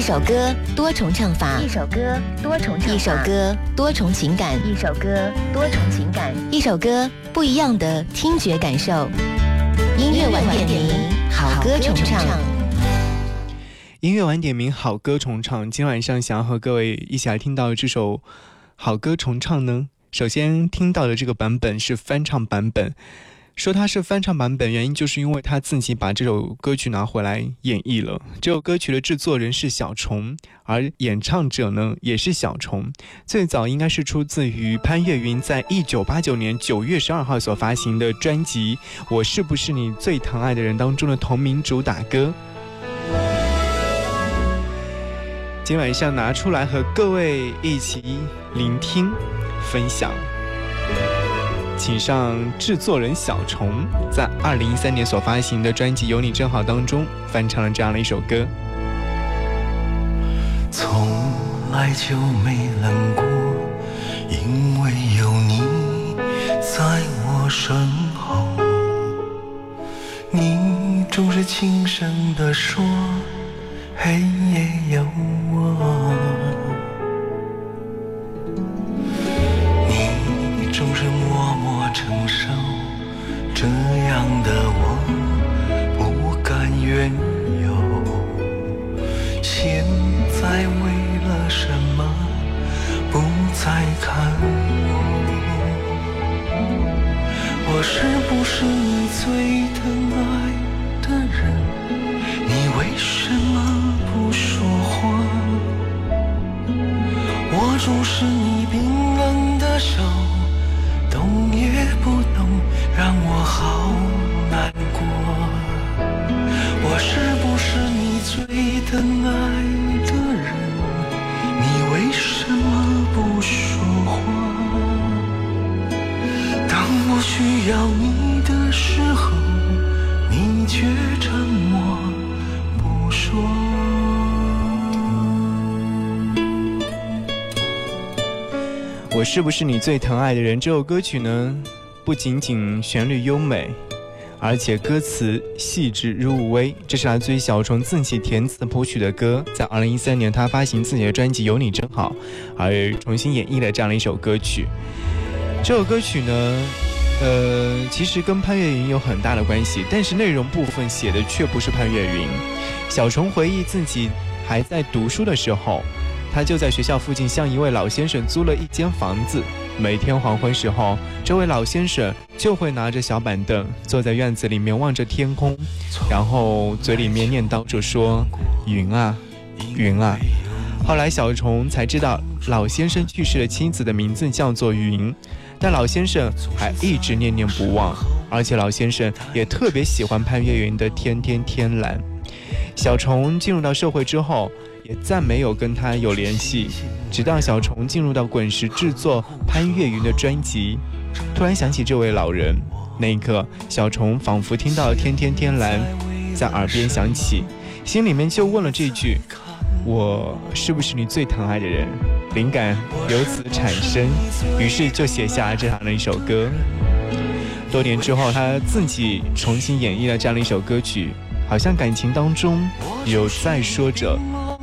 一首歌多重唱法，一首歌多重唱法，一首歌多重情感，一首歌多重情感，一首歌不一样的听觉感受。音乐晚点名，好歌重唱。音乐晚点名，好歌重唱。今晚上想要和各位一起来听到这首好歌重唱呢。首先听到的这个版本是翻唱版本。说它是翻唱版本，原因就是因为他自己把这首歌曲拿回来演绎了。这首歌曲的制作人是小虫，而演唱者呢也是小虫。最早应该是出自于潘越云在一九八九年九月十二号所发行的专辑《我是不是你最疼爱的人》当中的同名主打歌。今晚上拿出来和各位一起聆听、分享。请上制作人小虫在二零一三年所发行的专辑《有你真好》当中翻唱了这样的一首歌。从来就没冷过，因为有你在我身后。你总是轻声地说，黑夜有我。这样的我不甘愿有，现在为了什么不再看我？我是不是你最疼爱的人？你为什么不说话？握住是你冰冷的手。好难过。我是不是你最疼爱的人？你为什么不说话？当我需要你的时候，你却沉默不说。我是不是你最疼爱的人？这首歌曲呢，不仅仅旋律优美，而且歌词细致入微。这是来自于小虫自己填词谱曲的歌，在二零一三年他发行自己的专辑《有你真好》，而重新演绎了这样的一首歌曲。这首歌曲呢，呃，其实跟潘越云有很大的关系，但是内容部分写的却不是潘越云。小虫回忆自己还在读书的时候。他就在学校附近向一位老先生租了一间房子，每天黄昏时候，这位老先生就会拿着小板凳坐在院子里面望着天空，然后嘴里面念叨着说：“云啊，云啊。”后来小虫才知道老先生去世的妻子的名字叫做云，但老先生还一直念念不忘，而且老先生也特别喜欢潘越云的《天天天蓝》。小虫进入到社会之后。也再没有跟他有联系，直到小虫进入到滚石制作潘越云的专辑，突然想起这位老人。那一刻，小虫仿佛听到了“天天天蓝”在耳边响起，心里面就问了这句：“我是不是你最疼爱的人？”灵感由此产生，于是就写下这样的一首歌。多年之后，他自己重新演绎了这样的一首歌曲，好像感情当中有在说着。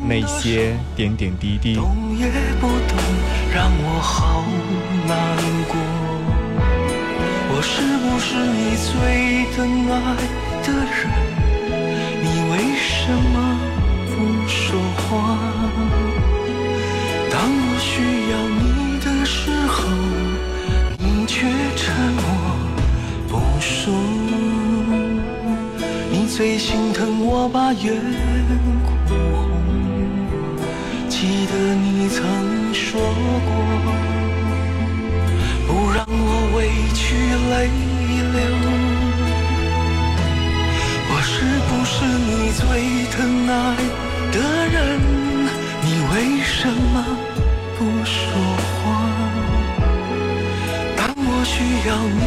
那些点点滴滴，动也不动，让我好难过。我是不是你最疼爱的人？你为什么不说话？当我需要你的时候，你却沉默不说。你最心疼我把眼哭红。记得你曾说过，不让我委屈泪流。我是不是你最疼爱的人？你为什么不说话？当我需要你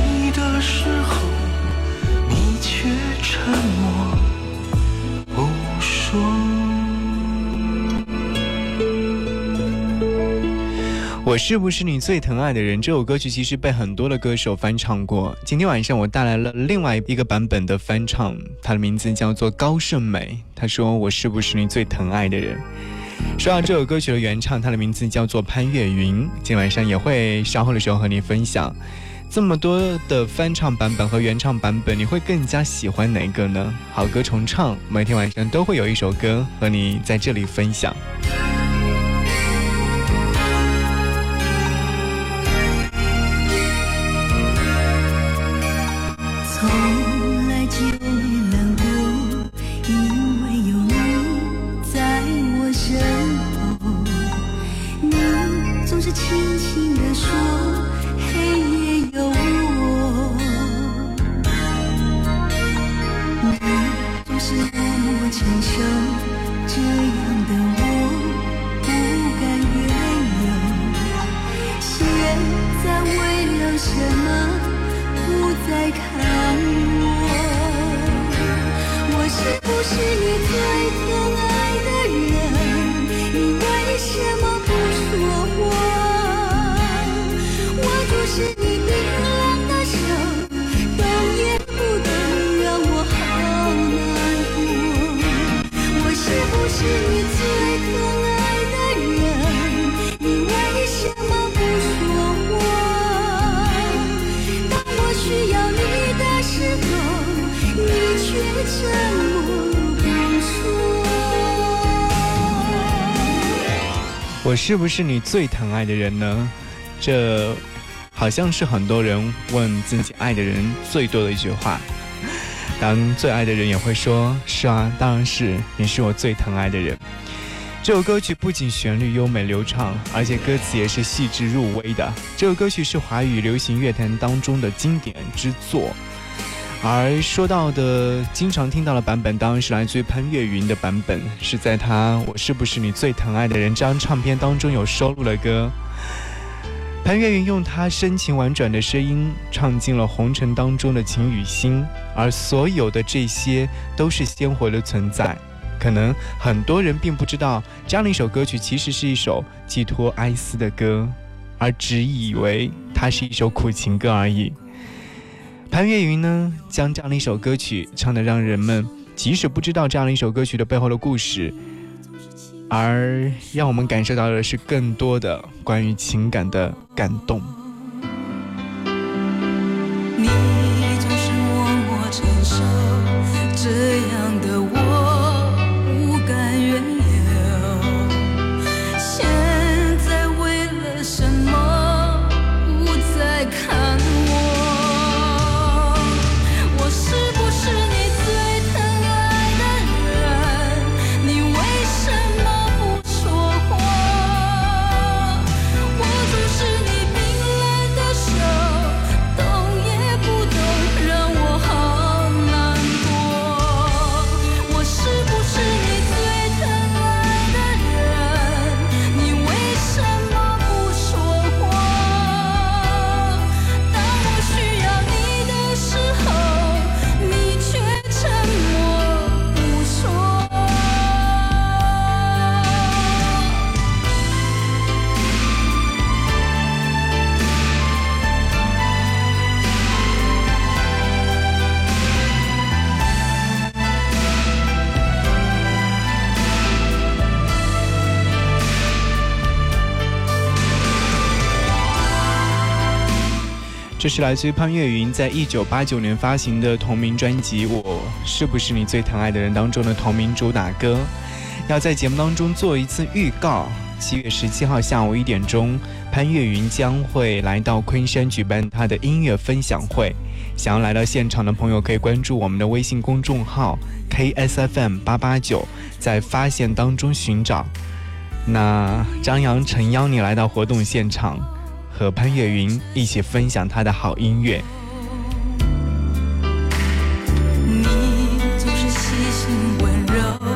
我是不是你最疼爱的人？这首歌曲其实被很多的歌手翻唱过。今天晚上我带来了另外一个版本的翻唱，它的名字叫做高胜美。他说：“我是不是你最疼爱的人？”说到这首歌曲的原唱，它的名字叫做潘越云。今晚上也会稍后的时候和你分享这么多的翻唱版本和原唱版本，你会更加喜欢哪个呢？好歌重唱，每天晚上都会有一首歌和你在这里分享。总是轻轻地说黑夜有我，你总是默默承受，这样的我不敢怨尤。现在为了什么不再看我？我是不是你最。是你最疼爱的人。你为什么不说？我是不是你最疼爱的人呢？这好像是很多人问自己爱的人最多的一句话。当最爱的人也会说：“是啊，当然是你是我最疼爱的人。”这首歌曲不仅旋律优美流畅，而且歌词也是细致入微的。这首歌曲是华语流行乐坛当中的经典之作。而说到的经常听到的版本，当然是来自于潘越云的版本，是在他《我是不是你最疼爱的人》这张唱片当中有收录的歌。潘越云用他深情婉转的声音，唱尽了红尘当中的情与心，而所有的这些都是鲜活的存在。可能很多人并不知道，这样的一首歌曲其实是一首寄托哀思的歌，而只以为它是一首苦情歌而已。潘越云呢，将这样的一首歌曲唱得让人们即使不知道这样的一首歌曲的背后的故事，而让我们感受到的是更多的关于情感的感动。这是来自于潘越云在一九八九年发行的同名专辑《我是不是你最疼爱的人》当中的同名主打歌。要在节目当中做一次预告：七月十七号下午一点钟，潘越云将会来到昆山举办他的音乐分享会。想要来到现场的朋友，可以关注我们的微信公众号 KSFM 八八九，在发现当中寻找。那张扬诚邀你来到活动现场。和潘越云一起分享他的好音乐。你总是细心温柔。